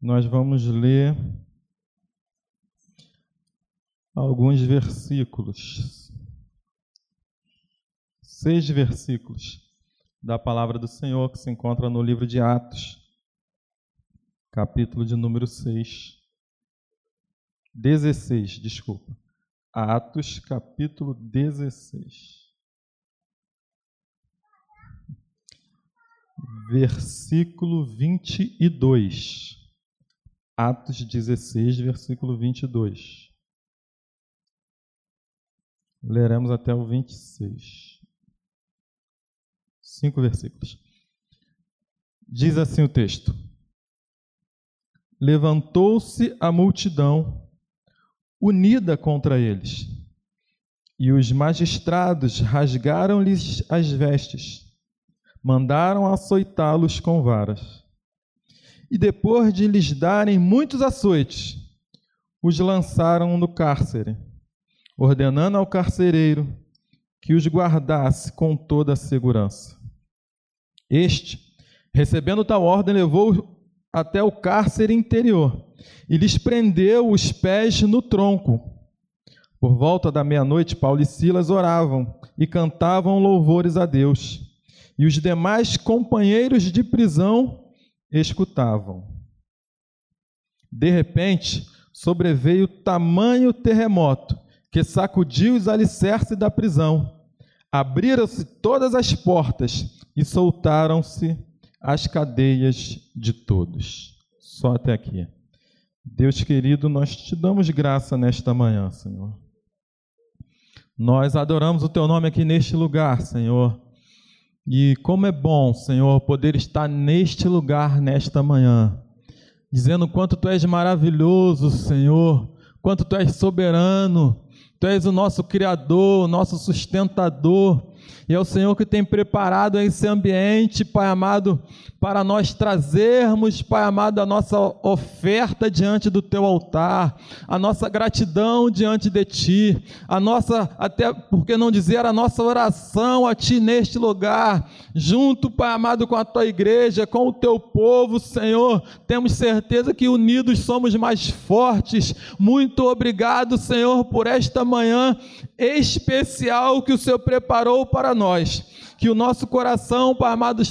nós vamos ler alguns versículos. Seis versículos da palavra do Senhor que se encontra no livro de Atos, capítulo de número 6. 16, desculpa. Atos, capítulo 16. Versículo 22. Atos 16, versículo 22. Leremos até o 26. Cinco versículos. Diz assim o texto: Levantou-se a multidão unida contra eles, e os magistrados rasgaram-lhes as vestes, mandaram açoitá-los com varas. E depois de lhes darem muitos açoites, os lançaram no cárcere, ordenando ao carcereiro que os guardasse com toda a segurança. Este, recebendo tal ordem, levou até o cárcere interior e lhes prendeu os pés no tronco. Por volta da meia-noite, Paulo e Silas oravam e cantavam louvores a Deus, e os demais companheiros de prisão escutavam. De repente, sobreveio tamanho terremoto que sacudiu os alicerces da prisão. Abriram-se todas as portas e soltaram-se as cadeias de todos. Só até aqui. Deus querido, nós te damos graça nesta manhã, Senhor. Nós adoramos o teu nome aqui neste lugar, Senhor. E como é bom, Senhor, poder estar neste lugar nesta manhã, dizendo quanto tu és maravilhoso, Senhor, quanto tu és soberano, tu és o nosso criador, o nosso sustentador. E é o Senhor que tem preparado esse ambiente, Pai amado, para nós trazermos, Pai amado, a nossa oferta diante do teu altar, a nossa gratidão diante de ti, a nossa, até porque não dizer, a nossa oração a ti neste lugar, junto, Pai amado, com a tua igreja, com o teu povo, Senhor. Temos certeza que unidos somos mais fortes. Muito obrigado, Senhor, por esta manhã especial que o Senhor preparou para nós que o nosso coração, Pai amado,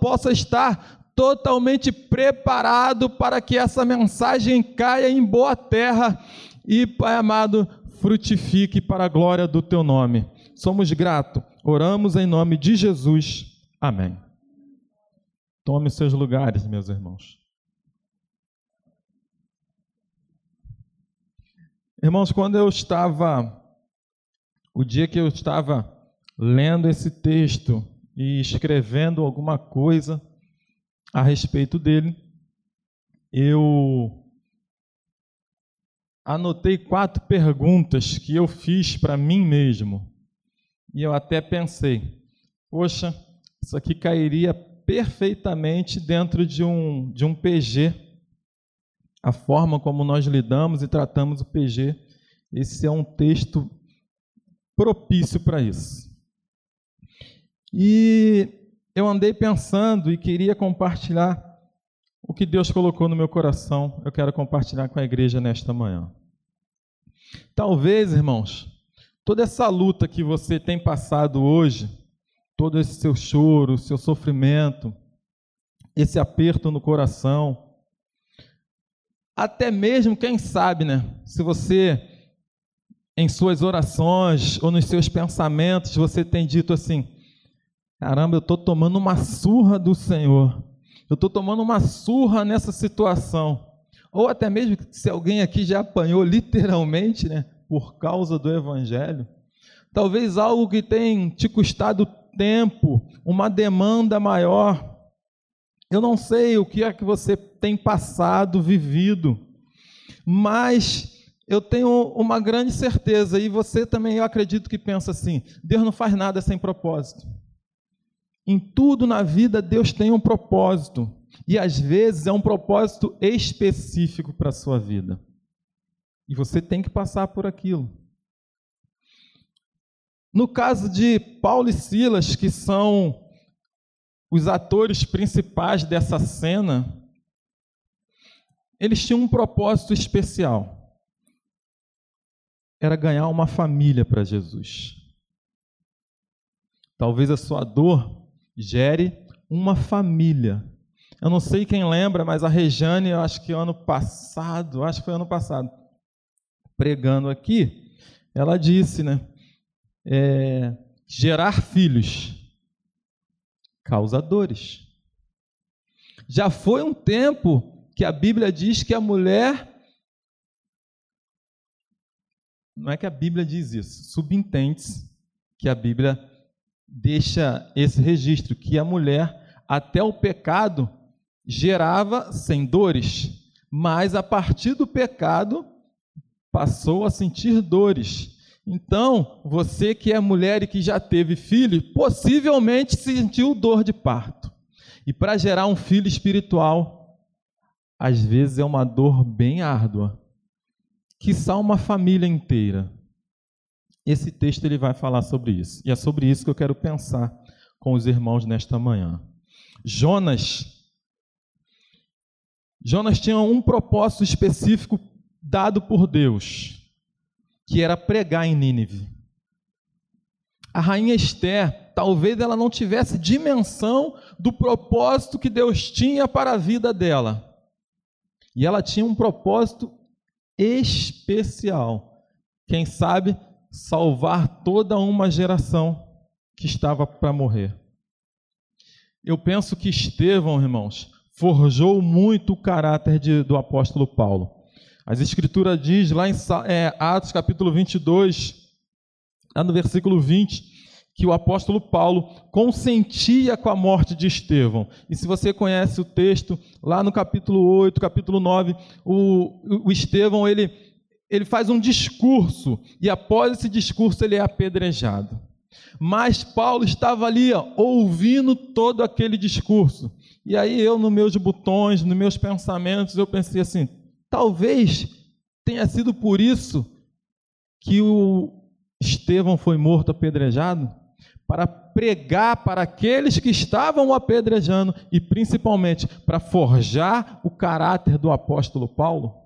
possa estar totalmente preparado para que essa mensagem caia em boa terra e, Pai amado, frutifique para a glória do teu nome. Somos gratos, oramos em nome de Jesus. Amém. Tome seus lugares, meus irmãos. Irmãos, quando eu estava, o dia que eu estava lendo esse texto e escrevendo alguma coisa a respeito dele, eu anotei quatro perguntas que eu fiz para mim mesmo. E eu até pensei, poxa, isso aqui cairia perfeitamente dentro de um, de um PG. A forma como nós lidamos e tratamos o PG, esse é um texto propício para isso. E eu andei pensando e queria compartilhar o que Deus colocou no meu coração. Eu quero compartilhar com a igreja nesta manhã. Talvez, irmãos, toda essa luta que você tem passado hoje, todo esse seu choro, seu sofrimento, esse aperto no coração, até mesmo, quem sabe, né? Se você, em suas orações ou nos seus pensamentos, você tem dito assim: Caramba, eu estou tomando uma surra do Senhor. Eu estou tomando uma surra nessa situação. Ou até mesmo se alguém aqui já apanhou literalmente, né, por causa do Evangelho. Talvez algo que tem te custado tempo, uma demanda maior. Eu não sei o que é que você tem passado, vivido, mas eu tenho uma grande certeza, e você também, eu acredito que pensa assim: Deus não faz nada sem propósito. Em tudo na vida, Deus tem um propósito. E às vezes é um propósito específico para a sua vida. E você tem que passar por aquilo. No caso de Paulo e Silas, que são os atores principais dessa cena, eles tinham um propósito especial. Era ganhar uma família para Jesus. Talvez a sua dor gere uma família. Eu não sei quem lembra, mas a Rejane, eu acho que ano passado, acho que foi ano passado, pregando aqui, ela disse, né? É, gerar filhos causa dores. Já foi um tempo que a Bíblia diz que a mulher. Não é que a Bíblia diz isso, subentende-se que a Bíblia deixa esse registro, que a mulher, até o pecado, gerava sem dores, mas a partir do pecado passou a sentir dores. Então, você que é mulher e que já teve filho, possivelmente sentiu dor de parto. E para gerar um filho espiritual, às vezes é uma dor bem árdua. Que uma família inteira. Esse texto ele vai falar sobre isso. E é sobre isso que eu quero pensar com os irmãos nesta manhã. Jonas Jonas tinha um propósito específico dado por Deus, que era pregar em Nínive. A rainha Esther, talvez ela não tivesse dimensão do propósito que Deus tinha para a vida dela. E ela tinha um propósito especial. Quem sabe salvar toda uma geração que estava para morrer. Eu penso que Estevão, irmãos, forjou muito o caráter de, do apóstolo Paulo. As Escrituras diz lá em é, Atos capítulo 22, lá no versículo 20, que o apóstolo Paulo consentia com a morte de Estevão. E se você conhece o texto, lá no capítulo 8, capítulo 9, o, o Estevão, ele, ele faz um discurso, e após esse discurso ele é apedrejado. Mas Paulo estava ali ó, ouvindo todo aquele discurso. E aí eu, nos meus botões, nos meus pensamentos, eu pensei assim: talvez tenha sido por isso que o Estevão foi morto apedrejado para pregar para aqueles que estavam apedrejando e principalmente para forjar o caráter do apóstolo Paulo.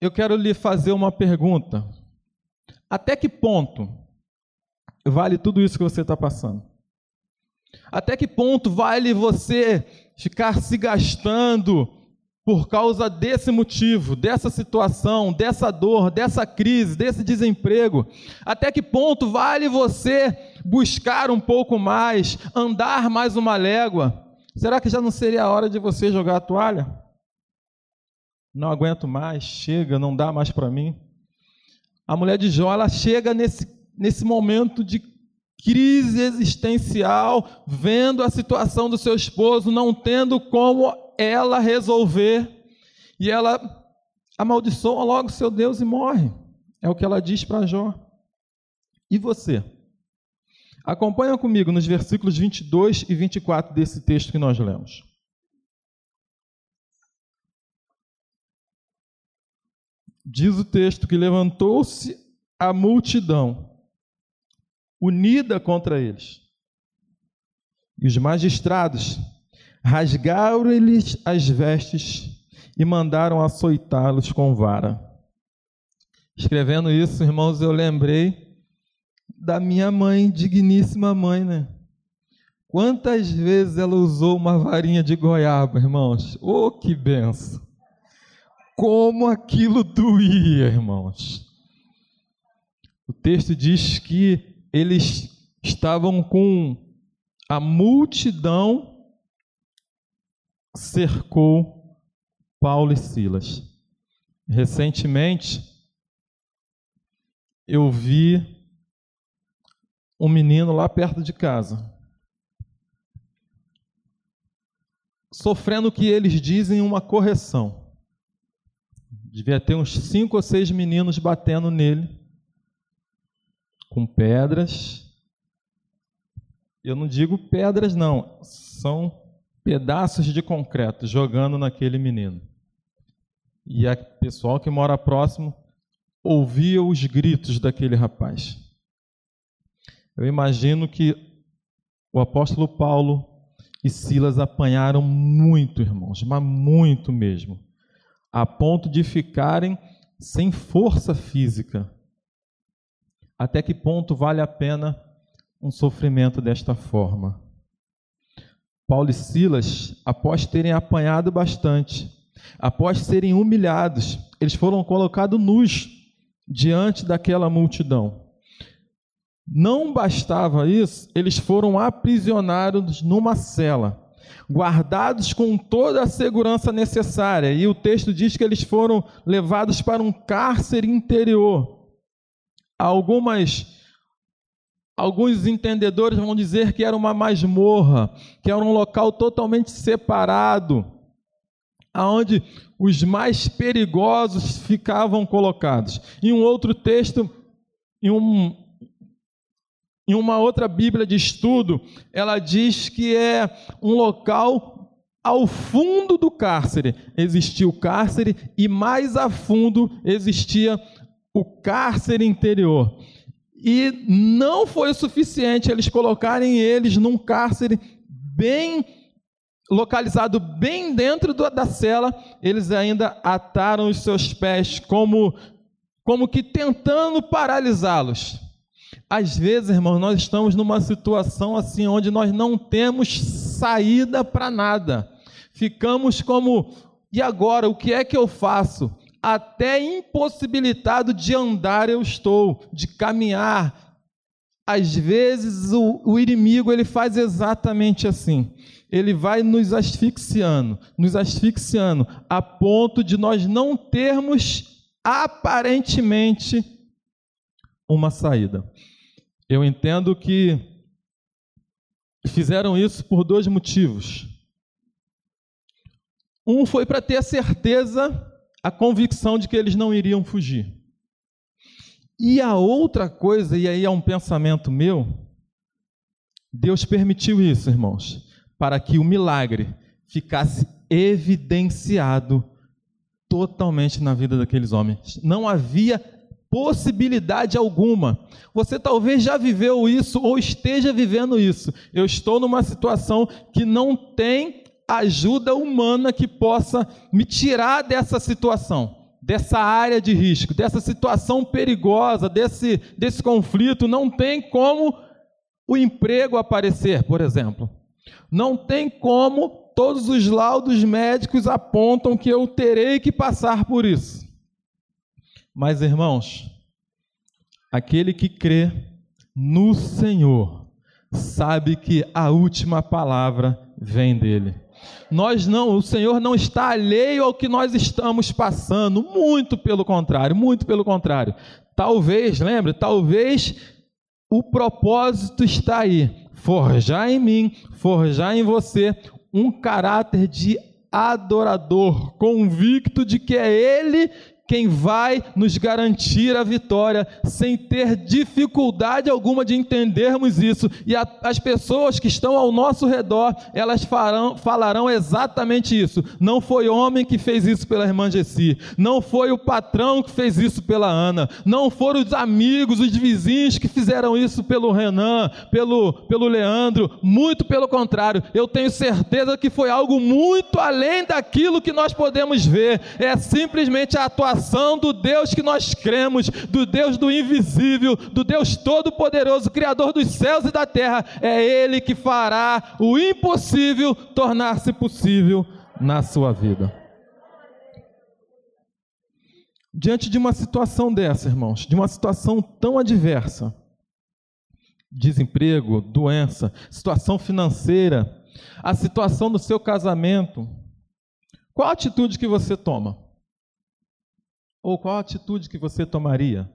Eu quero lhe fazer uma pergunta. Até que ponto vale tudo isso que você está passando? Até que ponto vale você ficar se gastando por causa desse motivo, dessa situação, dessa dor, dessa crise, desse desemprego? Até que ponto vale você buscar um pouco mais, andar mais uma légua? Será que já não seria a hora de você jogar a toalha? Não aguento mais, chega, não dá mais para mim. A mulher de Jó, ela chega nesse, nesse momento de crise existencial, vendo a situação do seu esposo, não tendo como ela resolver, e ela amaldiçoa logo seu Deus e morre. É o que ela diz para Jó. E você? Acompanha comigo nos versículos 22 e 24 desse texto que nós lemos. Diz o texto que levantou-se a multidão unida contra eles. E os magistrados rasgaram-lhes as vestes e mandaram açoitá-los com vara. Escrevendo isso, irmãos, eu lembrei da minha mãe, digníssima mãe, né? Quantas vezes ela usou uma varinha de goiaba, irmãos? Oh, que benção! Como aquilo doía, irmãos. O texto diz que eles estavam com a multidão cercou Paulo e Silas. Recentemente, eu vi um menino lá perto de casa, sofrendo o que eles dizem uma correção. Devia ter uns cinco ou seis meninos batendo nele com pedras. Eu não digo pedras, não, são pedaços de concreto jogando naquele menino. E o pessoal que mora próximo ouvia os gritos daquele rapaz. Eu imagino que o apóstolo Paulo e Silas apanharam muito, irmãos, mas muito mesmo, a ponto de ficarem sem força física. Até que ponto vale a pena um sofrimento desta forma? Paulo e Silas, após terem apanhado bastante, após serem humilhados, eles foram colocados nus diante daquela multidão. Não bastava isso, eles foram aprisionados numa cela, guardados com toda a segurança necessária. E o texto diz que eles foram levados para um cárcere interior. Algumas Alguns entendedores vão dizer que era uma masmorra, que era um local totalmente separado, aonde os mais perigosos ficavam colocados. Em um outro texto, em um, em uma outra Bíblia de estudo, ela diz que é um local ao fundo do cárcere. Existia o cárcere e mais a fundo existia o cárcere interior. E não foi suficiente eles colocarem eles num cárcere bem localizado bem dentro da cela, eles ainda ataram os seus pés como como que tentando paralisá-los. Às vezes, irmãos, nós estamos numa situação assim onde nós não temos saída para nada. Ficamos como, e agora, o que é que eu faço? Até impossibilitado de andar eu estou, de caminhar. Às vezes o, o inimigo ele faz exatamente assim. Ele vai nos asfixiando, nos asfixiando, a ponto de nós não termos aparentemente uma saída. Eu entendo que fizeram isso por dois motivos. Um foi para ter a certeza, a convicção de que eles não iriam fugir. E a outra coisa, e aí é um pensamento meu, Deus permitiu isso, irmãos, para que o milagre ficasse evidenciado totalmente na vida daqueles homens. Não havia possibilidade alguma. Você talvez já viveu isso ou esteja vivendo isso. Eu estou numa situação que não tem ajuda humana que possa me tirar dessa situação, dessa área de risco, dessa situação perigosa, desse, desse conflito. Não tem como o emprego aparecer, por exemplo. Não tem como todos os laudos médicos apontam que eu terei que passar por isso. Mas, irmãos, aquele que crê no Senhor sabe que a última palavra vem dele. Nós não, o Senhor não está alheio ao que nós estamos passando, muito pelo contrário, muito pelo contrário. Talvez, lembre, talvez o propósito está aí, forjar em mim, forjar em você um caráter de adorador, convicto de que é Ele quem vai nos garantir a vitória, sem ter dificuldade alguma de entendermos isso. E a, as pessoas que estão ao nosso redor, elas farão, falarão exatamente isso. Não foi homem que fez isso pela irmã Gessi, não foi o patrão que fez isso pela Ana, não foram os amigos, os vizinhos que fizeram isso pelo Renan, pelo, pelo Leandro. Muito pelo contrário, eu tenho certeza que foi algo muito além daquilo que nós podemos ver. É simplesmente a atuação revelação do Deus que nós cremos, do Deus do invisível, do Deus todo-poderoso, Criador dos céus e da terra. É Ele que fará o impossível tornar-se possível na sua vida. Diante de uma situação dessa, irmãos, de uma situação tão adversa, desemprego, doença, situação financeira, a situação do seu casamento, qual a atitude que você toma? Ou qual a atitude que você tomaria?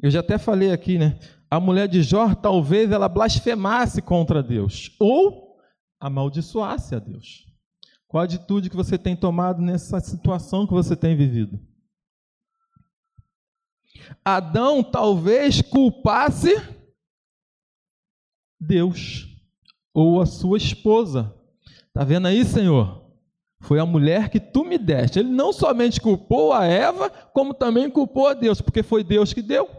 Eu já até falei aqui, né? A mulher de Jó, talvez ela blasfemasse contra Deus, ou amaldiçoasse a Deus. Qual a atitude que você tem tomado nessa situação que você tem vivido? Adão talvez culpasse Deus ou a sua esposa. Tá vendo aí, Senhor? Foi a mulher que tu me deste. Ele não somente culpou a Eva, como também culpou a Deus, porque foi Deus que deu.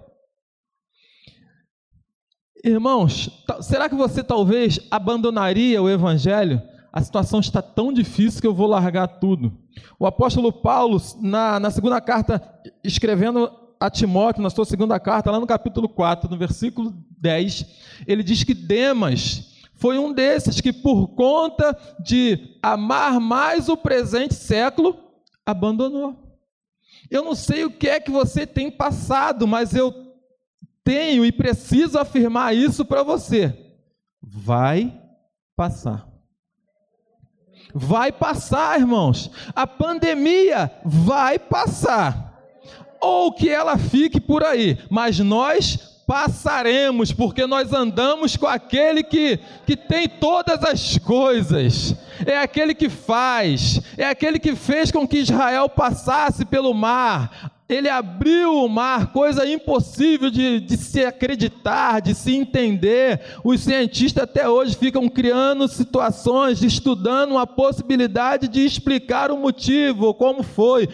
Irmãos, será que você talvez abandonaria o evangelho? A situação está tão difícil que eu vou largar tudo. O apóstolo Paulo, na, na segunda carta, escrevendo a Timóteo, na sua segunda carta, lá no capítulo 4, no versículo 10, ele diz que Demas foi um desses que, por conta de amar mais o presente século, abandonou. Eu não sei o que é que você tem passado, mas eu tenho e preciso afirmar isso para você. Vai passar. Vai passar, irmãos. A pandemia vai passar. Ou que ela fique por aí, mas nós passaremos, porque nós andamos com aquele que, que tem todas as coisas, é aquele que faz, é aquele que fez com que Israel passasse pelo mar, ele abriu o mar, coisa impossível de, de, se acreditar, de se entender. Os cientistas até hoje ficam criando situações, estudando a possibilidade de explicar o motivo, como foi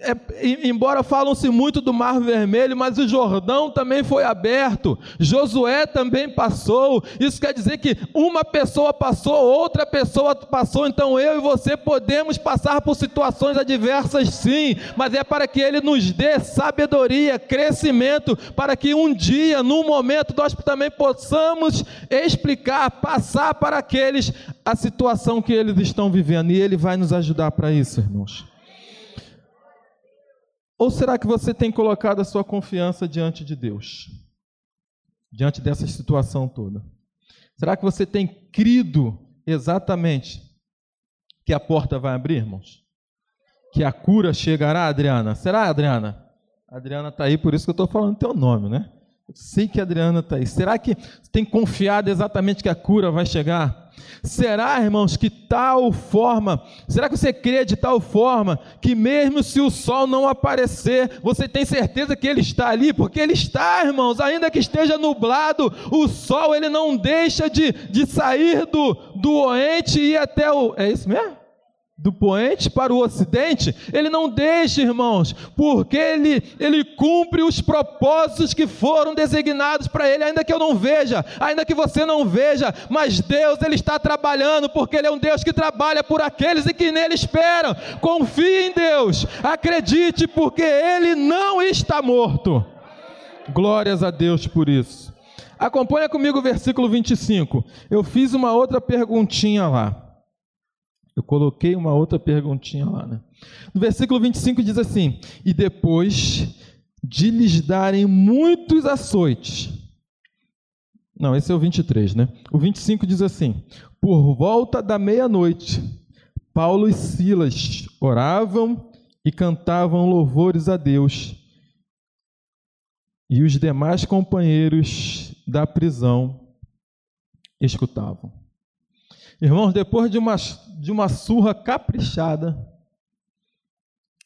é, embora falam-se muito do Mar Vermelho, mas o Jordão também foi aberto, Josué também passou. Isso quer dizer que uma pessoa passou, outra pessoa passou, então eu e você podemos passar por situações adversas, sim, mas é para que Ele nos dê sabedoria, crescimento, para que um dia, num momento, nós também possamos explicar, passar para aqueles a situação que eles estão vivendo, e Ele vai nos ajudar para isso, irmãos. Ou será que você tem colocado a sua confiança diante de Deus? Diante dessa situação toda? Será que você tem crido exatamente que a porta vai abrir, irmãos? Que a cura chegará, Adriana? Será, Adriana? A Adriana está aí, por isso que eu estou falando teu nome, né? Eu sei que a Adriana está aí. Será que tem confiado exatamente que a cura vai chegar? Será, irmãos, que tal forma, será que você crê de tal forma que mesmo se o sol não aparecer, você tem certeza que ele está ali? Porque ele está, irmãos, ainda que esteja nublado, o sol ele não deixa de, de sair do, do oente e ir até o. É isso mesmo? Do poente para o ocidente, ele não deixa, irmãos, porque ele, ele cumpre os propósitos que foram designados para ele, ainda que eu não veja, ainda que você não veja, mas Deus ele está trabalhando, porque ele é um Deus que trabalha por aqueles e que nele esperam. Confie em Deus, acredite, porque ele não está morto. Glórias a Deus por isso. Acompanha comigo o versículo 25. Eu fiz uma outra perguntinha lá. Eu coloquei uma outra perguntinha lá, né? No versículo 25 diz assim: E depois de lhes darem muitos açoites. Não, esse é o 23, né? O 25 diz assim: Por volta da meia-noite, Paulo e Silas oravam e cantavam louvores a Deus. E os demais companheiros da prisão escutavam. Irmãos, depois de uma, de uma surra caprichada,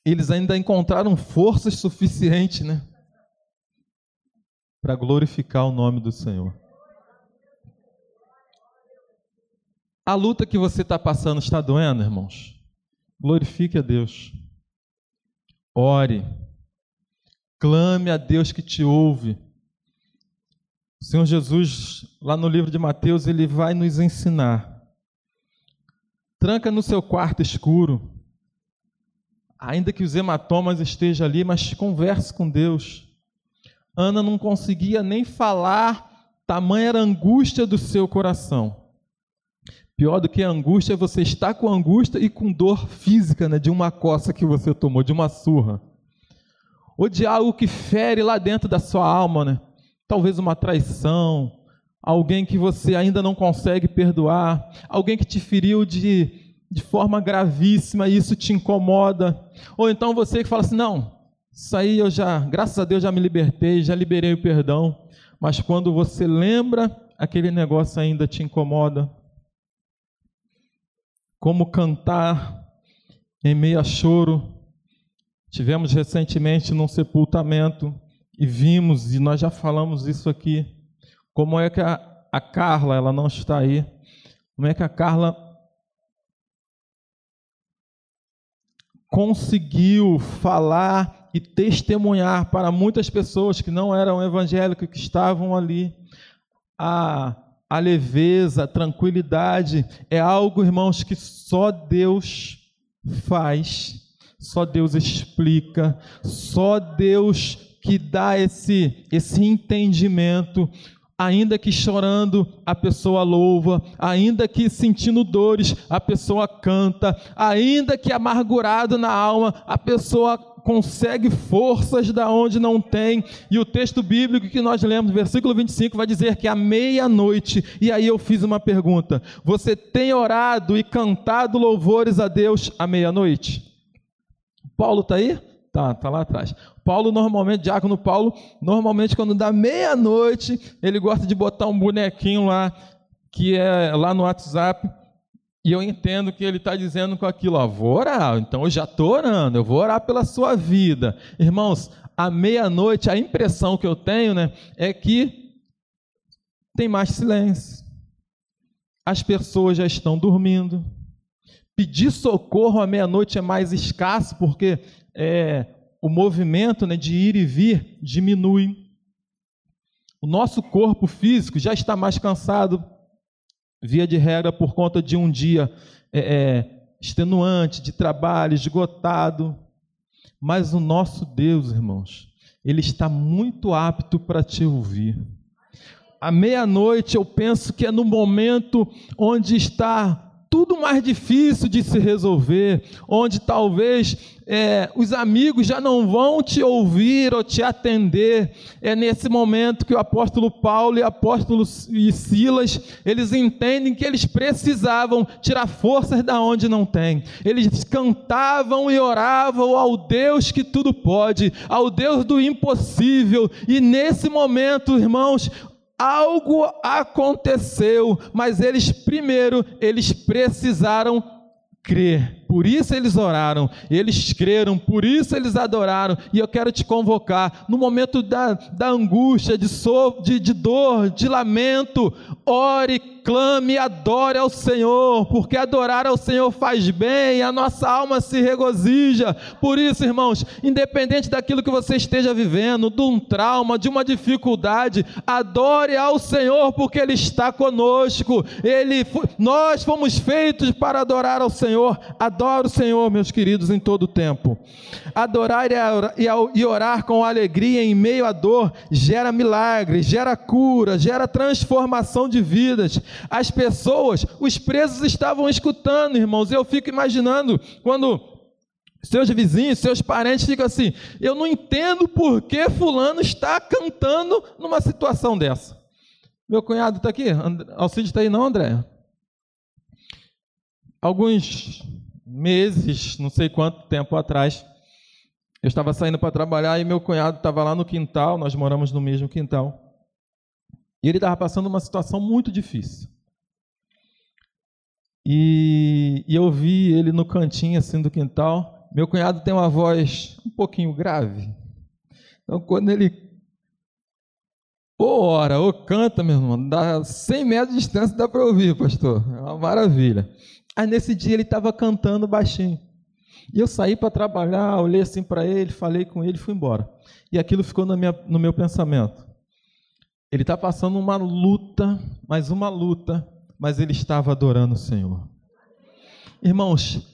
eles ainda encontraram forças suficientes, né? Para glorificar o nome do Senhor. A luta que você está passando está doendo, irmãos? Glorifique a Deus. Ore. Clame a Deus que te ouve. O Senhor Jesus, lá no livro de Mateus, ele vai nos ensinar Tranca no seu quarto escuro. Ainda que os hematomas estejam ali, mas converse com Deus. Ana não conseguia nem falar, tamanha era a angústia do seu coração. Pior do que a angústia é você estar com angústia e com dor física, né, de uma coça que você tomou, de uma surra. Ou de algo que fere lá dentro da sua alma, né? Talvez uma traição, alguém que você ainda não consegue perdoar, alguém que te feriu de, de forma gravíssima e isso te incomoda, ou então você que fala assim: não, isso aí eu já, graças a Deus, já me libertei, já liberei o perdão, mas quando você lembra, aquele negócio ainda te incomoda. Como cantar em meio a choro. Tivemos recentemente num sepultamento e vimos, e nós já falamos isso aqui, como é que a, a Carla, ela não está aí, como é que a Carla conseguiu falar e testemunhar para muitas pessoas que não eram evangélicos, que estavam ali, a, a leveza, a tranquilidade, é algo, irmãos, que só Deus faz, só Deus explica, só Deus que dá esse, esse entendimento. Ainda que chorando, a pessoa louva, ainda que sentindo dores, a pessoa canta, ainda que amargurado na alma, a pessoa consegue forças da onde não tem. E o texto bíblico que nós lemos, versículo 25, vai dizer que à meia-noite, e aí eu fiz uma pergunta: você tem orado e cantado louvores a Deus à meia-noite? Paulo está aí? Tá, tá lá atrás. Paulo normalmente, diácono Paulo, normalmente quando dá meia-noite, ele gosta de botar um bonequinho lá, que é lá no WhatsApp, e eu entendo que ele está dizendo com aquilo, ó, vou orar, então eu já estou orando, eu vou orar pela sua vida. Irmãos, à meia-noite, a impressão que eu tenho, né, é que tem mais silêncio. As pessoas já estão dormindo. Pedir socorro à meia-noite é mais escasso, porque é, o movimento né, de ir e vir diminui. O nosso corpo físico já está mais cansado, via de regra, por conta de um dia é, é, extenuante, de trabalho, esgotado. Mas o nosso Deus, irmãos, Ele está muito apto para te ouvir. À meia-noite, eu penso que é no momento onde está tudo mais difícil de se resolver, onde talvez é, os amigos já não vão te ouvir ou te atender. É nesse momento que o apóstolo Paulo e o apóstolo Silas, eles entendem que eles precisavam tirar forças da onde não tem. Eles cantavam e oravam ao Deus que tudo pode, ao Deus do impossível. E nesse momento, irmãos, algo aconteceu, mas eles primeiro eles precisaram crer. Por isso eles oraram, eles creram, por isso eles adoraram. E eu quero te convocar, no momento da, da angústia, de, so, de, de dor, de lamento, ore, clame, adore ao Senhor, porque adorar ao Senhor faz bem, a nossa alma se regozija. Por isso, irmãos, independente daquilo que você esteja vivendo, de um trauma, de uma dificuldade, adore ao Senhor, porque Ele está conosco. Ele, nós fomos feitos para adorar ao Senhor. Adore Adoro o Senhor, meus queridos, em todo o tempo. Adorar e orar com alegria em meio à dor gera milagres, gera cura, gera transformação de vidas. As pessoas, os presos estavam escutando, irmãos. Eu fico imaginando quando seus vizinhos, seus parentes ficam assim: eu não entendo por que Fulano está cantando numa situação dessa. Meu cunhado está aqui? Alcide está aí, não, André? Alguns meses, não sei quanto tempo atrás, eu estava saindo para trabalhar e meu cunhado estava lá no quintal, nós moramos no mesmo quintal, e ele estava passando uma situação muito difícil. E, e eu vi ele no cantinho assim do quintal. Meu cunhado tem uma voz um pouquinho grave. Então, quando ele ou ora, ou canta, meu irmão, dá 100 metros de distância, dá para ouvir, pastor. É uma maravilha. Aí nesse dia ele estava cantando baixinho. E eu saí para trabalhar, olhei assim para ele, falei com ele e fui embora. E aquilo ficou minha, no meu pensamento. Ele está passando uma luta, mais uma luta, mas ele estava adorando o Senhor. Irmãos,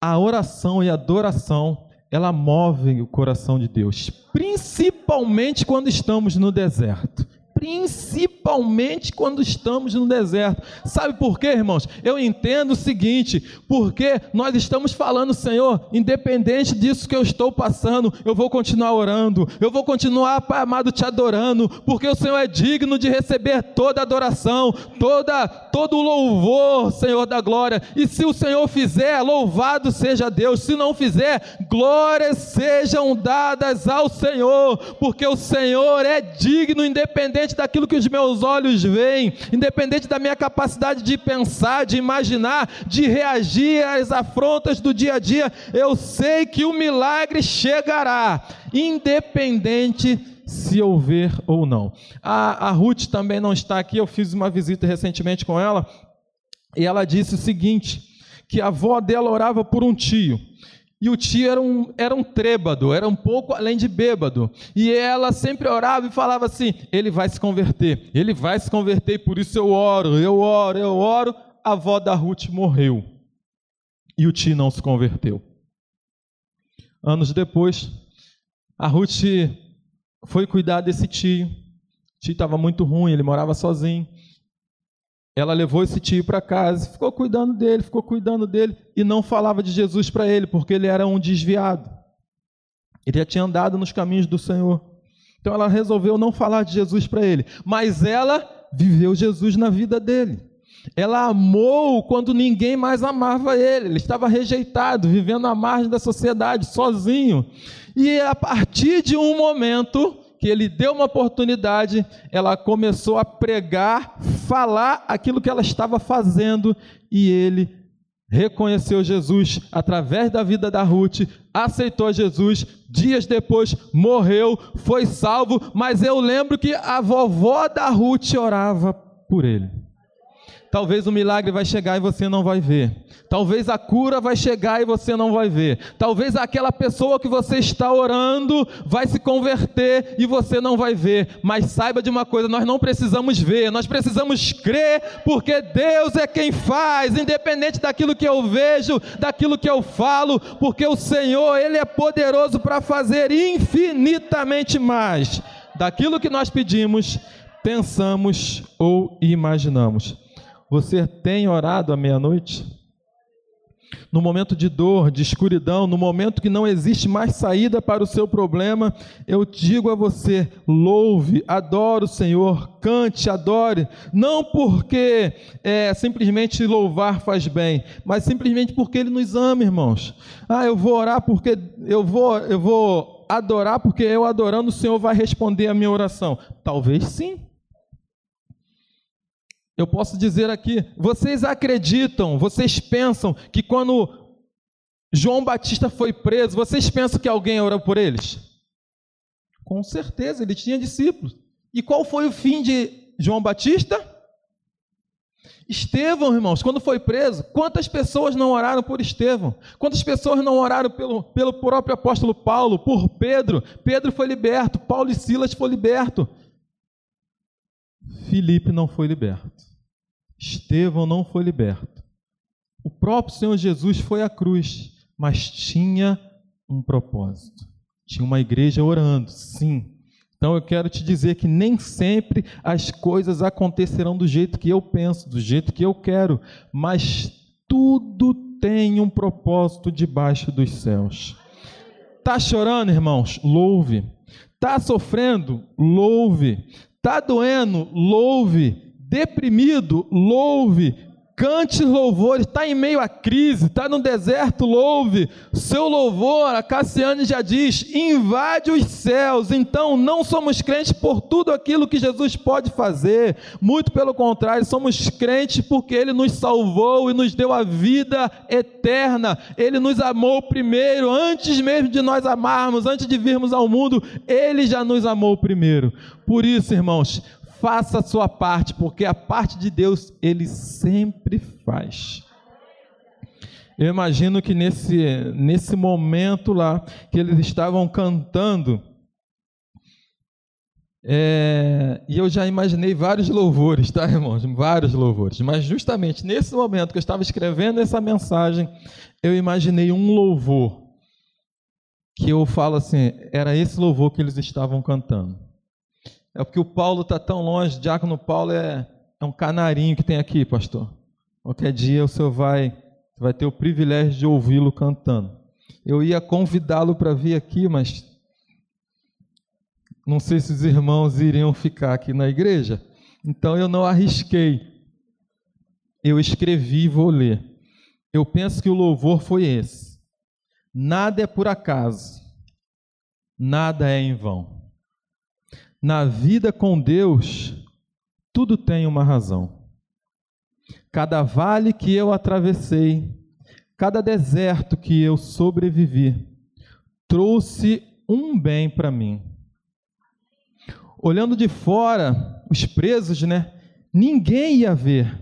a oração e a adoração, ela move o coração de Deus, principalmente quando estamos no deserto principalmente quando estamos no deserto. Sabe por quê, irmãos? Eu entendo o seguinte: porque nós estamos falando, Senhor, independente disso que eu estou passando, eu vou continuar orando, eu vou continuar, Pai amado, te adorando, porque o Senhor é digno de receber toda adoração, toda, todo o louvor, Senhor da glória. E se o Senhor fizer, louvado seja Deus, se não fizer, glórias sejam dadas ao Senhor, porque o Senhor é digno, independente independente daquilo que os meus olhos veem, independente da minha capacidade de pensar, de imaginar, de reagir às afrontas do dia a dia, eu sei que o milagre chegará, independente se houver ou não. A, a Ruth também não está aqui, eu fiz uma visita recentemente com ela, e ela disse o seguinte: que a avó dela orava por um tio. E o tio era um, era um trêbado, era um pouco além de bêbado. E ela sempre orava e falava assim: ele vai se converter, ele vai se converter, por isso eu oro, eu oro, eu oro. A avó da Ruth morreu. E o tio não se converteu. Anos depois, a Ruth foi cuidar desse tio. O tio estava muito ruim, ele morava sozinho. Ela levou esse tio para casa, ficou cuidando dele, ficou cuidando dele e não falava de Jesus para ele, porque ele era um desviado. Ele já tinha andado nos caminhos do Senhor. Então ela resolveu não falar de Jesus para ele, mas ela viveu Jesus na vida dele. Ela amou quando ninguém mais amava ele. Ele estava rejeitado, vivendo à margem da sociedade, sozinho. E a partir de um momento, que ele deu uma oportunidade, ela começou a pregar, falar aquilo que ela estava fazendo e ele reconheceu Jesus através da vida da Ruth, aceitou Jesus, dias depois morreu, foi salvo, mas eu lembro que a vovó da Ruth orava por ele. Talvez o milagre vai chegar e você não vai ver. Talvez a cura vai chegar e você não vai ver. Talvez aquela pessoa que você está orando vai se converter e você não vai ver. Mas saiba de uma coisa: nós não precisamos ver, nós precisamos crer, porque Deus é quem faz, independente daquilo que eu vejo, daquilo que eu falo, porque o Senhor, Ele é poderoso para fazer infinitamente mais daquilo que nós pedimos, pensamos ou imaginamos. Você tem orado à meia-noite? No momento de dor, de escuridão, no momento que não existe mais saída para o seu problema, eu digo a você: louve, adore o Senhor, cante, adore, não porque é, simplesmente louvar faz bem, mas simplesmente porque Ele nos ama, irmãos. Ah, eu vou orar porque eu vou, eu vou adorar porque eu adorando o Senhor vai responder a minha oração. Talvez sim. Eu posso dizer aqui, vocês acreditam, vocês pensam que quando João Batista foi preso, vocês pensam que alguém orou por eles? Com certeza, ele tinha discípulos. E qual foi o fim de João Batista? Estevão, irmãos, quando foi preso, quantas pessoas não oraram por Estevão? Quantas pessoas não oraram pelo, pelo próprio apóstolo Paulo, por Pedro? Pedro foi liberto, Paulo e Silas foi liberto. Filipe não foi liberto. Estevão não foi liberto. O próprio Senhor Jesus foi à cruz, mas tinha um propósito. Tinha uma igreja orando, sim. Então eu quero te dizer que nem sempre as coisas acontecerão do jeito que eu penso, do jeito que eu quero, mas tudo tem um propósito debaixo dos céus. Tá chorando, irmãos? Louve. Tá sofrendo? Louve. Tá doendo? Louve deprimido, louve, cante louvores, está em meio à crise, está no deserto, louve. Seu louvor, a Cassiane já diz, invade os céus. Então, não somos crentes por tudo aquilo que Jesus pode fazer, muito pelo contrário, somos crentes porque Ele nos salvou e nos deu a vida eterna. Ele nos amou primeiro, antes mesmo de nós amarmos, antes de virmos ao mundo, Ele já nos amou primeiro. Por isso, irmãos, faça a sua parte, porque a parte de Deus ele sempre faz. Eu imagino que nesse, nesse momento lá que eles estavam cantando, é, e eu já imaginei vários louvores, tá, irmãos? Vários louvores. Mas justamente nesse momento que eu estava escrevendo essa mensagem, eu imaginei um louvor que eu falo assim: era esse louvor que eles estavam cantando. É porque o Paulo está tão longe, o diácono Paulo é, é um canarinho que tem aqui, pastor. Qualquer dia o senhor vai, vai ter o privilégio de ouvi-lo cantando. Eu ia convidá-lo para vir aqui, mas não sei se os irmãos iriam ficar aqui na igreja. Então eu não arrisquei. Eu escrevi e vou ler. Eu penso que o louvor foi esse. Nada é por acaso, nada é em vão. Na vida com Deus, tudo tem uma razão. Cada vale que eu atravessei, cada deserto que eu sobrevivi, trouxe um bem para mim. Olhando de fora, os presos, né? Ninguém ia ver.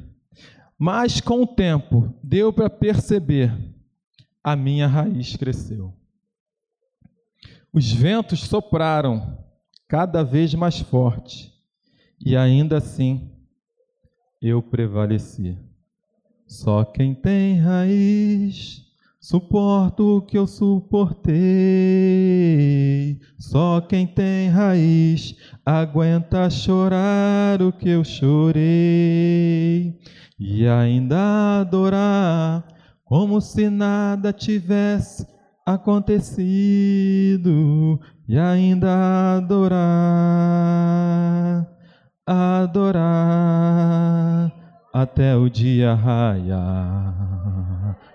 Mas com o tempo, deu para perceber a minha raiz cresceu. Os ventos sopraram cada vez mais forte, e ainda assim eu prevaleci. Só quem tem raiz suporta o que eu suportei. Só quem tem raiz aguenta chorar o que eu chorei e ainda adorar como se nada tivesse acontecido e ainda adorar, adorar até o dia raiar.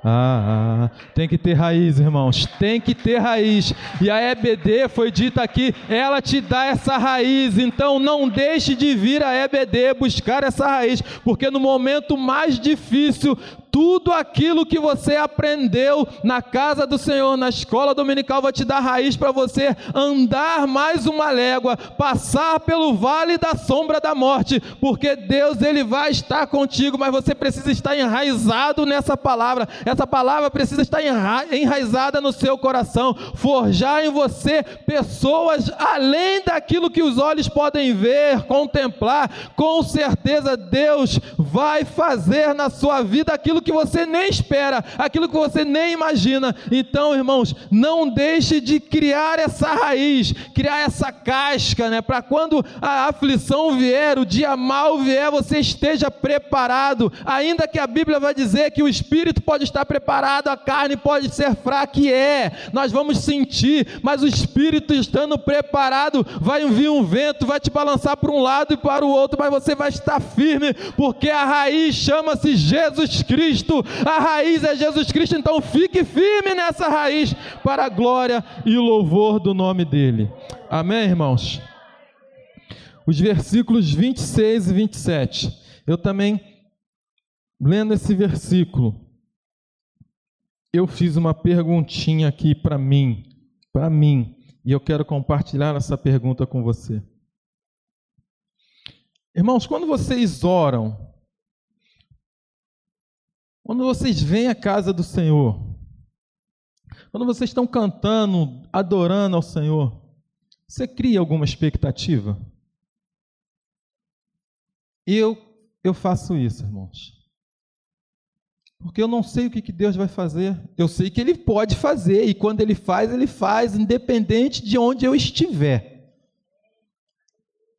Ah, tem que ter raiz, irmãos, tem que ter raiz. E a EBD foi dita aqui, ela te dá essa raiz. Então não deixe de vir a EBD buscar essa raiz, porque no momento mais difícil, tudo aquilo que você aprendeu na casa do Senhor, na escola dominical, vai te dar raiz para você andar mais uma légua, passar pelo vale da sombra da morte, porque Deus ele vai estar contigo, mas você precisa estar enraizado nessa palavra. Essa palavra precisa estar enraizada no seu coração, forjar em você pessoas além daquilo que os olhos podem ver, contemplar. Com certeza Deus vai fazer na sua vida aquilo que você nem espera, aquilo que você nem imagina. Então, irmãos, não deixe de criar essa raiz, criar essa casca, né? Para quando a aflição vier, o dia mal vier, você esteja preparado. Ainda que a Bíblia vai dizer que o espírito pode estar preparado, a carne pode ser fraca, e é. Nós vamos sentir, mas o espírito estando preparado, vai vir um vento, vai te balançar para um lado e para o outro, mas você vai estar firme, porque a raiz chama-se Jesus Cristo. Cristo, a raiz é Jesus Cristo, então fique firme nessa raiz para a glória e louvor do nome dele. Amém, irmãos? Os versículos 26 e 27. Eu também, lendo esse versículo, eu fiz uma perguntinha aqui para mim, para mim, e eu quero compartilhar essa pergunta com você. Irmãos, quando vocês oram, quando vocês vêm à casa do Senhor, quando vocês estão cantando, adorando ao Senhor, você cria alguma expectativa? Eu eu faço isso, irmãos. Porque eu não sei o que Deus vai fazer. Eu sei que Ele pode fazer, e quando Ele faz, Ele faz, independente de onde eu estiver.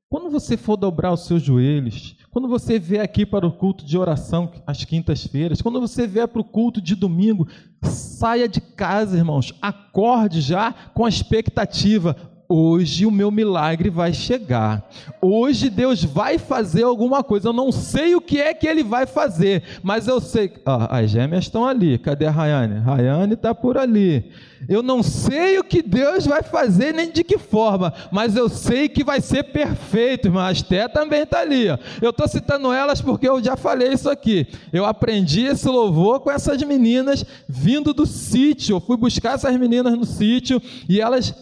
Quando você for dobrar os seus joelhos, quando você vê aqui para o culto de oração às quintas-feiras, quando você vier para o culto de domingo, saia de casa, irmãos, acorde já com a expectativa hoje o meu milagre vai chegar. Hoje Deus vai fazer alguma coisa. Eu não sei o que é que Ele vai fazer, mas eu sei. Ah, as gêmeas estão ali. Cadê a Rayane? Rayane está por ali. Eu não sei o que Deus vai fazer, nem de que forma, mas eu sei que vai ser perfeito, irmã. A também está ali. Ó. Eu estou citando elas porque eu já falei isso aqui. Eu aprendi esse louvor com essas meninas vindo do sítio. Eu fui buscar essas meninas no sítio e elas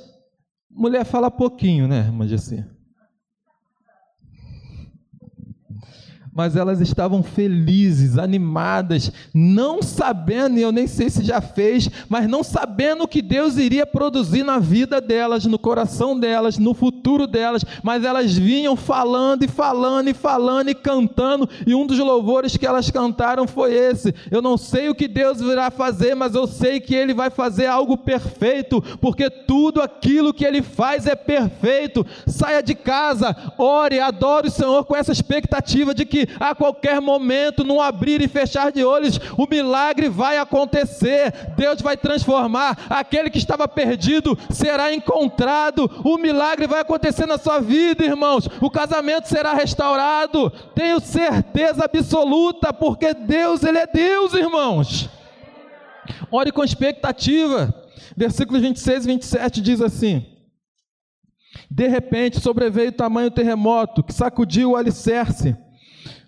Mulher fala pouquinho, né, irmã? Mas elas estavam felizes, animadas, não sabendo, e eu nem sei se já fez, mas não sabendo o que Deus iria produzir na vida delas, no coração delas, no futuro delas, mas elas vinham falando e falando e falando e cantando, e um dos louvores que elas cantaram foi esse: Eu não sei o que Deus virá fazer, mas eu sei que Ele vai fazer algo perfeito, porque tudo aquilo que Ele faz é perfeito. Saia de casa, ore, adore o Senhor com essa expectativa de que a qualquer momento, num abrir e fechar de olhos, o milagre vai acontecer. Deus vai transformar. Aquele que estava perdido será encontrado. O milagre vai acontecer na sua vida, irmãos. O casamento será restaurado. Tenho certeza absoluta, porque Deus, Ele é Deus, irmãos. Ore com expectativa. Versículos 26 e 27 diz assim: De repente sobreveio tamanho terremoto que sacudiu o alicerce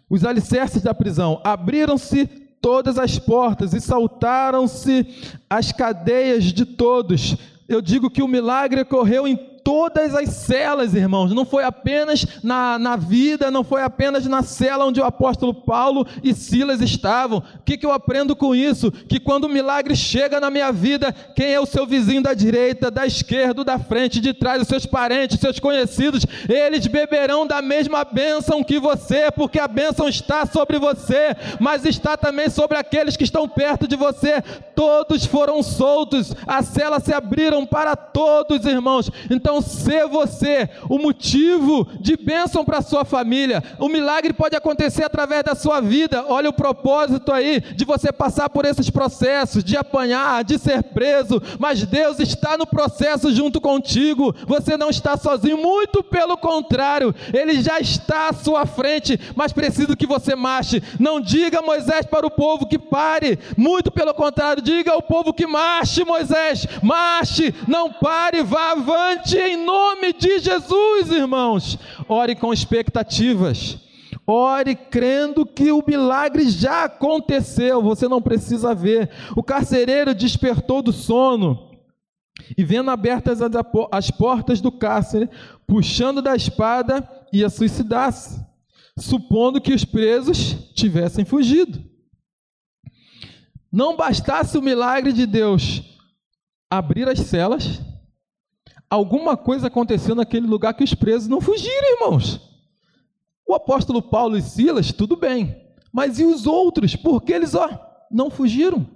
os alicerces da prisão. Abriram-se todas as portas e saltaram-se as cadeias de todos. Eu digo que o milagre ocorreu em todas as celas, irmãos. Não foi apenas na, na vida, não foi apenas na cela onde o apóstolo Paulo e Silas estavam. O que, que eu aprendo com isso? Que quando o milagre chega na minha vida, quem é o seu vizinho da direita, da esquerda, da frente, de trás, os seus parentes, os seus conhecidos, eles beberão da mesma bênção que você, porque a bênção está sobre você, mas está também sobre aqueles que estão perto de você. Todos foram soltos, as celas se abriram para todos, irmãos. Então, ser você o motivo de bênção para a sua família. O milagre pode acontecer através da sua vida. Olha o propósito aí de você passar por esses processos, de apanhar, de ser preso, mas Deus está no processo junto contigo. Você não está sozinho, muito pelo contrário, Ele já está à sua frente, mas preciso que você marche. Não diga, Moisés, para o povo que pare, muito pelo contrário, diga ao povo que marche, Moisés, marche, não pare, vá avante em nome de Jesus, irmãos. Ore com expectativas. Ore crendo que o milagre já aconteceu, você não precisa ver. O carcereiro despertou do sono e, vendo abertas as portas do cárcere, puxando da espada, ia suicidar-se, supondo que os presos tivessem fugido. Não bastasse o milagre de Deus abrir as celas, alguma coisa aconteceu naquele lugar que os presos não fugiram, irmãos. O apóstolo Paulo e Silas, tudo bem, mas e os outros? Por que eles ó, não fugiram?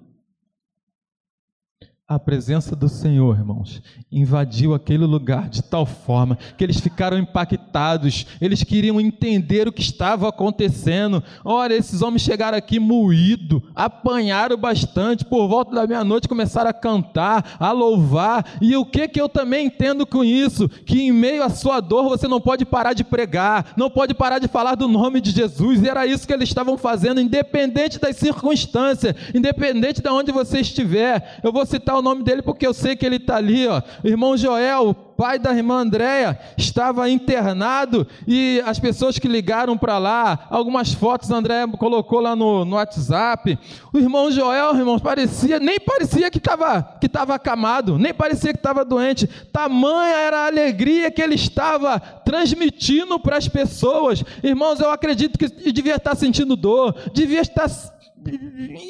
A presença do Senhor, irmãos, invadiu aquele lugar de tal forma que eles ficaram impactados, eles queriam entender o que estava acontecendo. Olha, esses homens chegaram aqui moídos, apanharam bastante, por volta da meia-noite começaram a cantar, a louvar. E o que que eu também entendo com isso? Que em meio à sua dor você não pode parar de pregar, não pode parar de falar do nome de Jesus. E era isso que eles estavam fazendo, independente das circunstâncias, independente de onde você estiver. Eu vou citar o nome dele porque eu sei que ele está ali, ó. O irmão Joel, pai da irmã Andréia, estava internado e as pessoas que ligaram para lá, algumas fotos a Andréia colocou lá no, no WhatsApp. O irmão Joel, irmãos, parecia, nem parecia que estava que tava acamado, nem parecia que estava doente. Tamanha era a alegria que ele estava transmitindo para as pessoas. Irmãos, eu acredito que devia estar sentindo dor, devia estar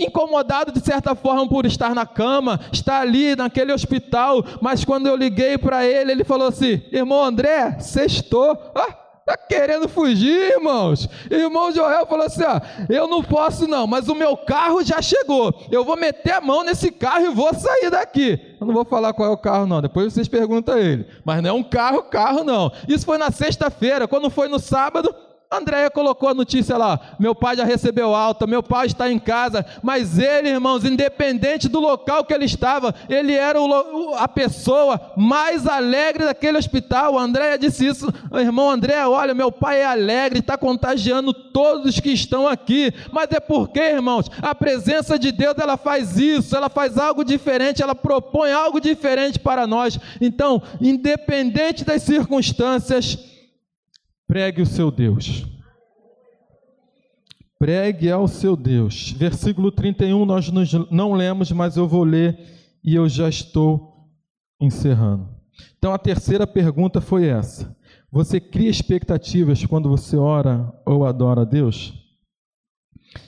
incomodado de certa forma por estar na cama, estar ali naquele hospital, mas quando eu liguei para ele, ele falou assim: irmão André, sextou. Ah, Está querendo fugir, irmãos? Irmão Joel falou assim: ó, eu não posso não, mas o meu carro já chegou. Eu vou meter a mão nesse carro e vou sair daqui. Eu não vou falar qual é o carro, não. Depois vocês perguntam a ele. Mas não é um carro, carro não. Isso foi na sexta-feira. Quando foi no sábado, Andréia colocou a notícia lá: meu pai já recebeu alta, meu pai está em casa, mas ele, irmãos, independente do local que ele estava, ele era o, a pessoa mais alegre daquele hospital. A Andréia disse isso, irmão André, olha, meu pai é alegre, está contagiando todos que estão aqui, mas é porque, irmãos, a presença de Deus ela faz isso, ela faz algo diferente, ela propõe algo diferente para nós. Então, independente das circunstâncias, Pregue o seu Deus. Pregue ao seu Deus. Versículo 31 nós não lemos, mas eu vou ler e eu já estou encerrando. Então a terceira pergunta foi essa: Você cria expectativas quando você ora ou adora a Deus?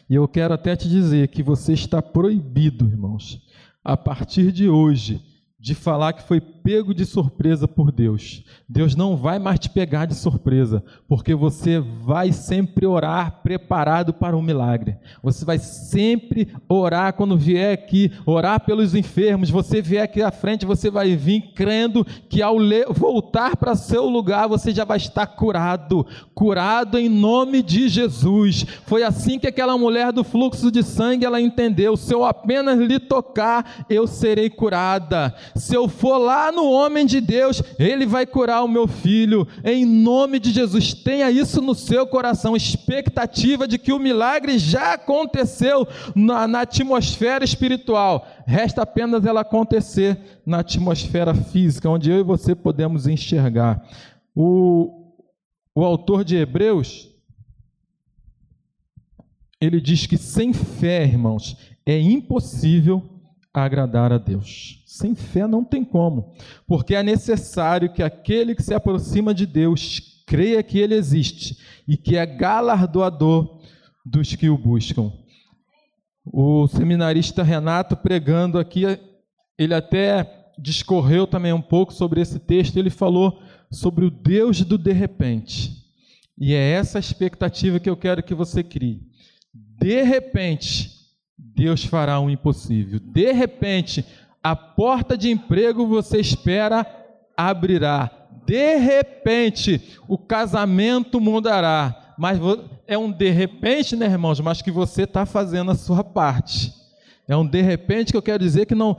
E eu quero até te dizer que você está proibido, irmãos, a partir de hoje, de falar que foi pego de surpresa por Deus. Deus não vai mais te pegar de surpresa, porque você vai sempre orar preparado para um milagre. Você vai sempre orar quando vier aqui, orar pelos enfermos. Você vier aqui à frente, você vai vir crendo que ao voltar para seu lugar, você já vai estar curado, curado em nome de Jesus. Foi assim que aquela mulher do fluxo de sangue ela entendeu: se eu apenas lhe tocar, eu serei curada. Se eu for lá no homem de Deus, ele vai curar o meu filho, em nome de Jesus. Tenha isso no seu coração, expectativa de que o milagre já aconteceu na, na atmosfera espiritual, resta apenas ela acontecer na atmosfera física, onde eu e você podemos enxergar. O, o autor de Hebreus, ele diz que sem fé, irmãos, é impossível agradar a Deus. Sem fé não tem como, porque é necessário que aquele que se aproxima de Deus creia que ele existe e que é galardoador dos que o buscam. O seminarista Renato pregando aqui, ele até discorreu também um pouco sobre esse texto, ele falou sobre o Deus do de repente. E é essa expectativa que eu quero que você crie. De repente, Deus fará um impossível. De repente, a porta de emprego você espera abrirá. De repente, o casamento mudará. Mas é um de repente, né, irmãos? Mas que você está fazendo a sua parte. É um de repente que eu quero dizer que não,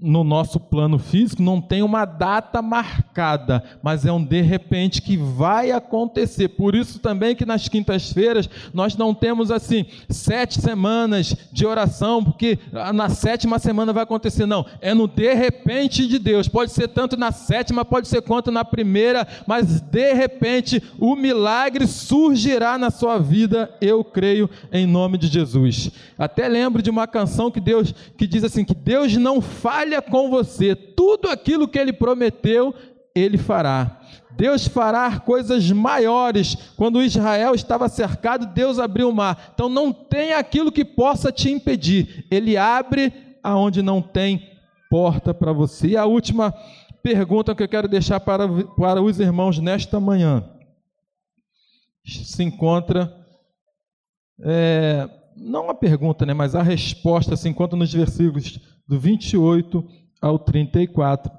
no nosso plano físico não tem uma data marcada, mas é um de repente que vai acontecer. Por isso também que nas quintas-feiras nós não temos assim sete semanas de oração, porque na sétima semana vai acontecer. Não, é no de repente de Deus. Pode ser tanto na sétima, pode ser quanto na primeira, mas de repente o milagre surgirá na sua vida. Eu creio em nome de Jesus. Até lembro de uma canção que Deus que diz assim que Deus não faz falha com você, tudo aquilo que ele prometeu, ele fará. Deus fará coisas maiores. Quando Israel estava cercado, Deus abriu o mar. Então não tem aquilo que possa te impedir. Ele abre aonde não tem porta para você. E a última pergunta que eu quero deixar para, para os irmãos nesta manhã se encontra. É, não a pergunta, né, mas a resposta se encontra nos versículos do 28 ao 34.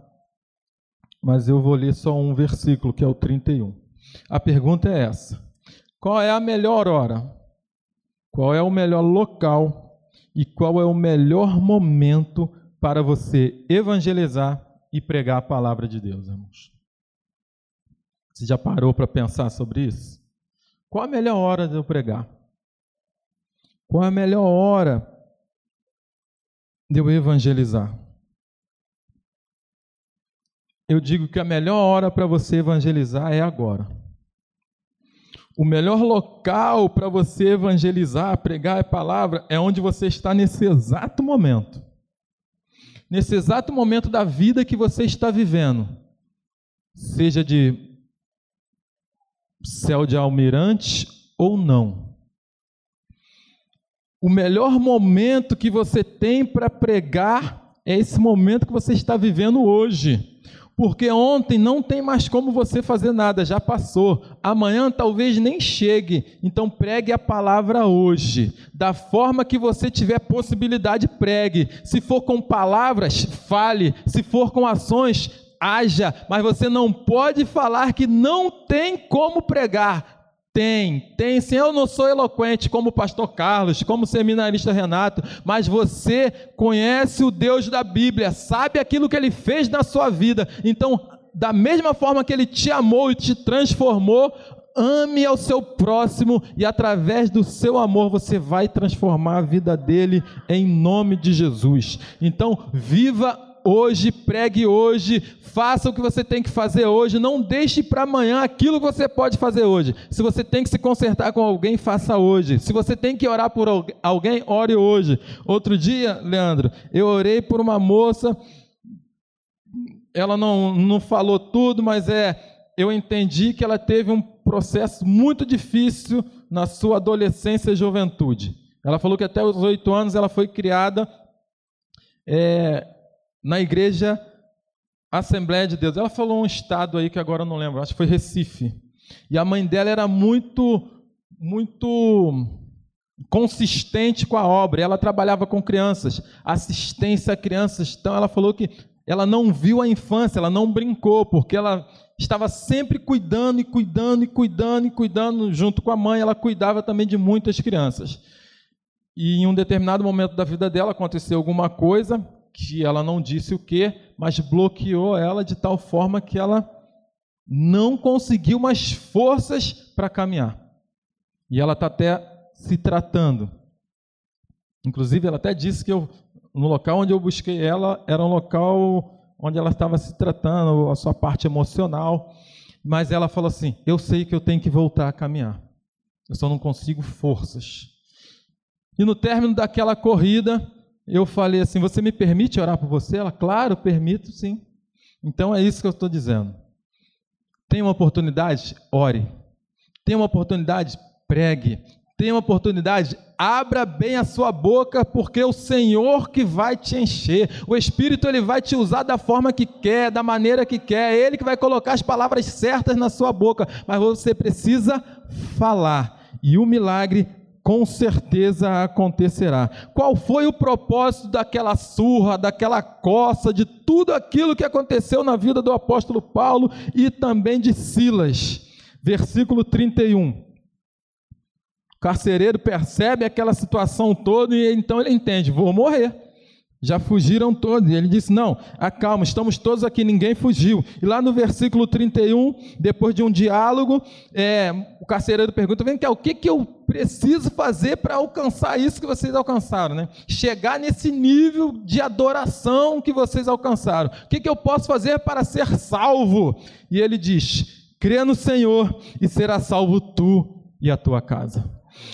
Mas eu vou ler só um versículo, que é o 31. A pergunta é essa: Qual é a melhor hora? Qual é o melhor local? E qual é o melhor momento para você evangelizar e pregar a palavra de Deus, irmãos? Você já parou para pensar sobre isso? Qual a melhor hora de eu pregar? Qual a melhor hora de eu evangelizar? Eu digo que a melhor hora para você evangelizar é agora. O melhor local para você evangelizar, pregar a palavra, é onde você está nesse exato momento. Nesse exato momento da vida que você está vivendo. Seja de céu de almirante ou não. O melhor momento que você tem para pregar é esse momento que você está vivendo hoje. Porque ontem não tem mais como você fazer nada, já passou. Amanhã talvez nem chegue. Então pregue a palavra hoje. Da forma que você tiver possibilidade, pregue. Se for com palavras, fale. Se for com ações, haja. Mas você não pode falar que não tem como pregar. Tem, tem sim. Eu não sou eloquente como o pastor Carlos, como o seminarista Renato, mas você conhece o Deus da Bíblia, sabe aquilo que ele fez na sua vida. Então, da mesma forma que ele te amou e te transformou, ame ao seu próximo e através do seu amor você vai transformar a vida dele em nome de Jesus. Então, viva hoje, pregue hoje, faça o que você tem que fazer hoje, não deixe para amanhã aquilo que você pode fazer hoje. Se você tem que se consertar com alguém, faça hoje. Se você tem que orar por alguém, ore hoje. Outro dia, Leandro, eu orei por uma moça, ela não, não falou tudo, mas é, eu entendi que ela teve um processo muito difícil na sua adolescência e juventude. Ela falou que até os oito anos ela foi criada é, na igreja Assembleia de Deus. Ela falou um estado aí que agora eu não lembro, acho que foi Recife. E a mãe dela era muito, muito consistente com a obra. Ela trabalhava com crianças, assistência a crianças. Então ela falou que ela não viu a infância, ela não brincou, porque ela estava sempre cuidando e cuidando e cuidando e cuidando junto com a mãe. Ela cuidava também de muitas crianças. E em um determinado momento da vida dela aconteceu alguma coisa que ela não disse o que, mas bloqueou ela de tal forma que ela não conseguiu mais forças para caminhar. E ela está até se tratando. Inclusive, ela até disse que eu, no local onde eu busquei ela era um local onde ela estava se tratando, a sua parte emocional. Mas ela falou assim: Eu sei que eu tenho que voltar a caminhar. Eu só não consigo forças. E no término daquela corrida, eu falei assim: Você me permite orar por você? Ela, claro, permito sim. Então é isso que eu estou dizendo. Tem uma oportunidade? Ore. Tem uma oportunidade? Pregue. Tem uma oportunidade? Abra bem a sua boca, porque é o Senhor que vai te encher. O Espírito ele vai te usar da forma que quer, da maneira que quer. É ele que vai colocar as palavras certas na sua boca, mas você precisa falar. E o milagre com certeza acontecerá. Qual foi o propósito daquela surra, daquela coça, de tudo aquilo que aconteceu na vida do apóstolo Paulo e também de Silas? Versículo 31. O carcereiro percebe aquela situação toda e então ele entende: vou morrer. Já fugiram todos. E ele disse: Não, acalma, estamos todos aqui, ninguém fugiu. E lá no versículo 31, depois de um diálogo, é, o carcereiro pergunta: Vem cá, o que, que eu preciso fazer para alcançar isso que vocês alcançaram? Né? Chegar nesse nível de adoração que vocês alcançaram. O que, que eu posso fazer para ser salvo? E ele diz: Crê no Senhor e será salvo tu e a tua casa.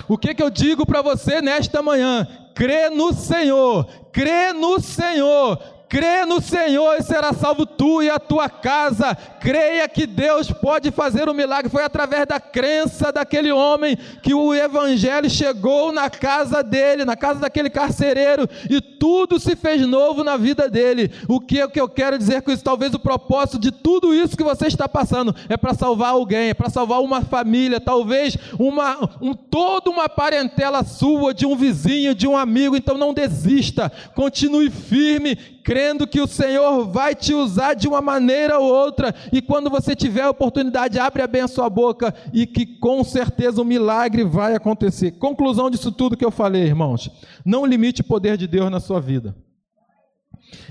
O que, que eu digo para você nesta manhã? Crê no Senhor, crê no Senhor, crê no Senhor e será salvo tu e a tua casa. Creia que Deus pode fazer o um milagre. Foi através da crença daquele homem que o evangelho chegou na casa dele, na casa daquele carcereiro, e tudo se fez novo na vida dele. O que, que eu quero dizer com isso? Talvez o propósito de tudo isso que você está passando é para salvar alguém, é para salvar uma família, talvez uma, um, toda uma parentela sua, de um vizinho, de um amigo. Então não desista, continue firme, crendo que o Senhor vai te usar de uma maneira ou outra, e quando você tiver a oportunidade, abre bem a sua boca e que com certeza um milagre vai acontecer. Conclusão disso tudo que eu falei, irmãos: não limite o poder de Deus na sua vida.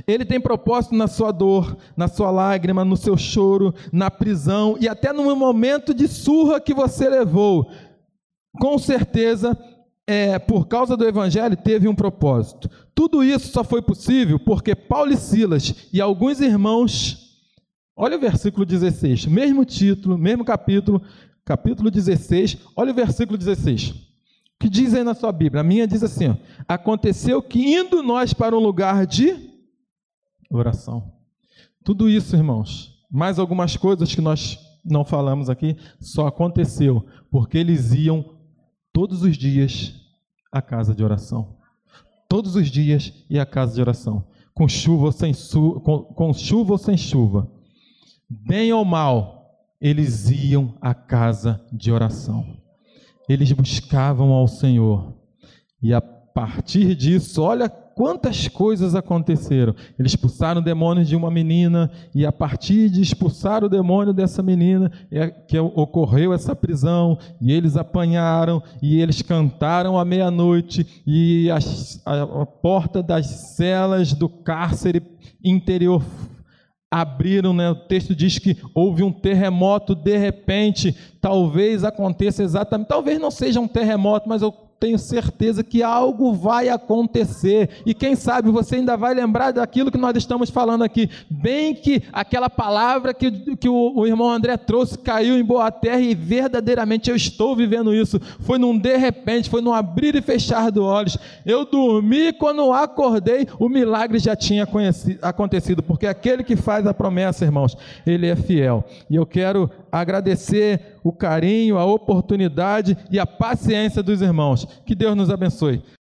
Ele tem propósito na sua dor, na sua lágrima, no seu choro, na prisão e até no momento de surra que você levou. Com certeza, é, por causa do Evangelho, teve um propósito. Tudo isso só foi possível porque Paulo e Silas e alguns irmãos, olha o versículo 16, mesmo título, mesmo capítulo, capítulo 16, olha o versículo 16. O que diz aí na sua Bíblia? A minha diz assim: ó, Aconteceu que indo nós para um lugar de oração. Tudo isso, irmãos, mais algumas coisas que nós não falamos aqui, só aconteceu porque eles iam todos os dias à casa de oração. Todos os dias e à casa de oração, com chuva ou sem, su com, com chuva ou sem chuva. Bem ou mal, eles iam à casa de oração. Eles buscavam ao Senhor. E a partir disso, olha quantas coisas aconteceram. Eles expulsaram demônios de uma menina, e a partir de expulsar o demônio dessa menina, é que ocorreu essa prisão, e eles apanharam, e eles cantaram à meia-noite, e a, a, porta das celas do cárcere interior abriram, né? o texto diz que houve um terremoto de repente, talvez aconteça exatamente, talvez não seja um terremoto, mas eu tenho certeza que algo vai acontecer. E quem sabe você ainda vai lembrar daquilo que nós estamos falando aqui. Bem que aquela palavra que, que o, o irmão André trouxe caiu em boa terra e verdadeiramente eu estou vivendo isso. Foi num de repente, foi num abrir e fechar dos olhos. Eu dormi quando acordei, o milagre já tinha acontecido, porque aquele que faz a promessa, irmãos, ele é fiel. E eu quero agradecer o carinho, a oportunidade e a paciência dos irmãos. Que Deus nos abençoe.